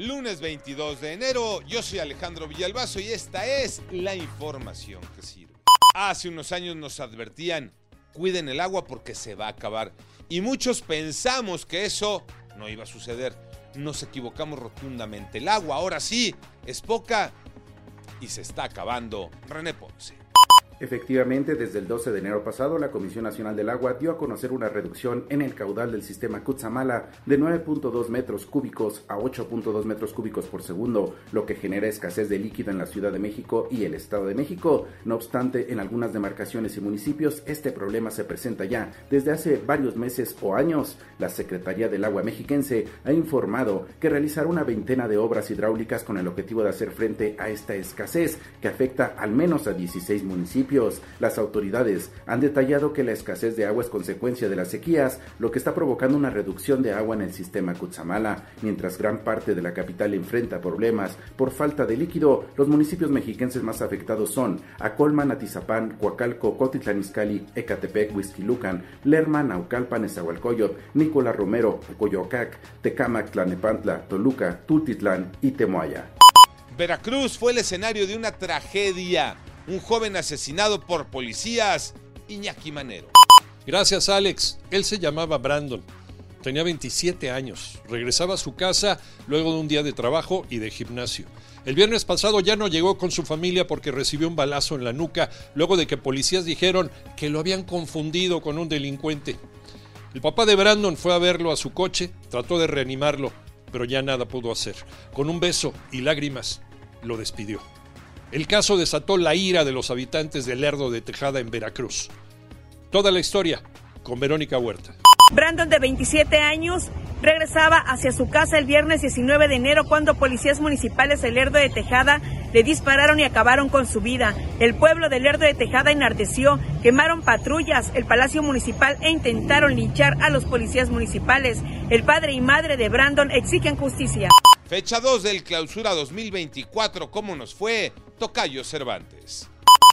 Lunes 22 de enero, yo soy Alejandro Villalbazo y esta es la información que sirve. Hace unos años nos advertían, cuiden el agua porque se va a acabar. Y muchos pensamos que eso no iba a suceder. Nos equivocamos rotundamente. El agua ahora sí es poca y se está acabando. René Ponce. Efectivamente, desde el 12 de enero pasado, la Comisión Nacional del Agua dio a conocer una reducción en el caudal del sistema Cutzamala de 9.2 metros cúbicos a 8.2 metros cúbicos por segundo, lo que genera escasez de líquido en la Ciudad de México y el Estado de México. No obstante, en algunas demarcaciones y municipios, este problema se presenta ya desde hace varios meses o años. La Secretaría del Agua mexiquense ha informado que realizará una veintena de obras hidráulicas con el objetivo de hacer frente a esta escasez que afecta al menos a 16 municipios las autoridades han detallado que la escasez de agua es consecuencia de las sequías, lo que está provocando una reducción de agua en el sistema Cutzamala. Mientras gran parte de la capital enfrenta problemas por falta de líquido, los municipios mexiquenses más afectados son Acolman, Atizapán, Coacalco, Cotitlán Izcalli, Ecatepec, Huizquilucan, Lerma, Naucalpan, Esahualcoyot, Nicolás Romero, Coyoacac, Tecámac, Tlanepantla, Toluca, Tultitlán y Temoaya. Veracruz fue el escenario de una tragedia un joven asesinado por policías, Iñaki Manero. Gracias Alex, él se llamaba Brandon. Tenía 27 años, regresaba a su casa luego de un día de trabajo y de gimnasio. El viernes pasado ya no llegó con su familia porque recibió un balazo en la nuca luego de que policías dijeron que lo habían confundido con un delincuente. El papá de Brandon fue a verlo a su coche, trató de reanimarlo, pero ya nada pudo hacer. Con un beso y lágrimas, lo despidió. El caso desató la ira de los habitantes del Lerdo de Tejada en Veracruz. Toda la historia con Verónica Huerta. Brandon, de 27 años, regresaba hacia su casa el viernes 19 de enero cuando policías municipales del Lerdo de Tejada le dispararon y acabaron con su vida. El pueblo del Lerdo de Tejada enardeció, quemaron patrullas, el palacio municipal e intentaron linchar a los policías municipales. El padre y madre de Brandon exigen justicia. Fecha 2 del clausura 2024, ¿cómo nos fue? Tocayo Cervantes.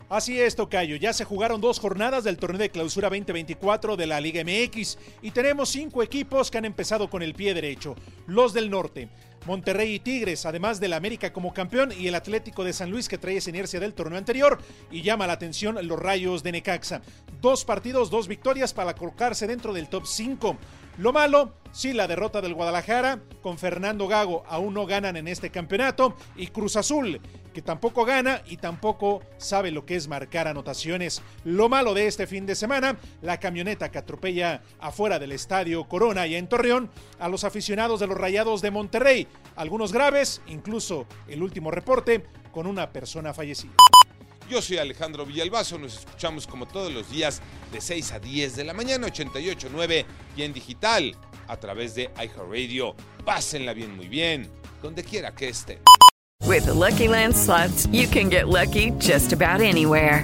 Así es, Tocayo. Ya se jugaron dos jornadas del torneo de clausura 2024 de la Liga MX y tenemos cinco equipos que han empezado con el pie derecho. Los del norte. Monterrey y Tigres, además del América como campeón y el Atlético de San Luis que trae esa inercia del torneo anterior y llama la atención los Rayos de Necaxa. Dos partidos, dos victorias para colocarse dentro del top 5. Lo malo, sí, la derrota del Guadalajara, con Fernando Gago aún no ganan en este campeonato, y Cruz Azul, que tampoco gana y tampoco sabe lo que es marcar anotaciones. Lo malo de este fin de semana, la camioneta que atropella afuera del estadio Corona y en Torreón a los aficionados de los Rayados de Monterrey, algunos graves, incluso el último reporte con una persona fallecida. Yo soy Alejandro Villalbazo, nos escuchamos como todos los días de 6 a 10 de la mañana, 88.9 y en digital a través de iHeartRadio. Pásenla bien, muy bien, donde quiera que estén. With the Lucky Land slots, you can get lucky just about anywhere.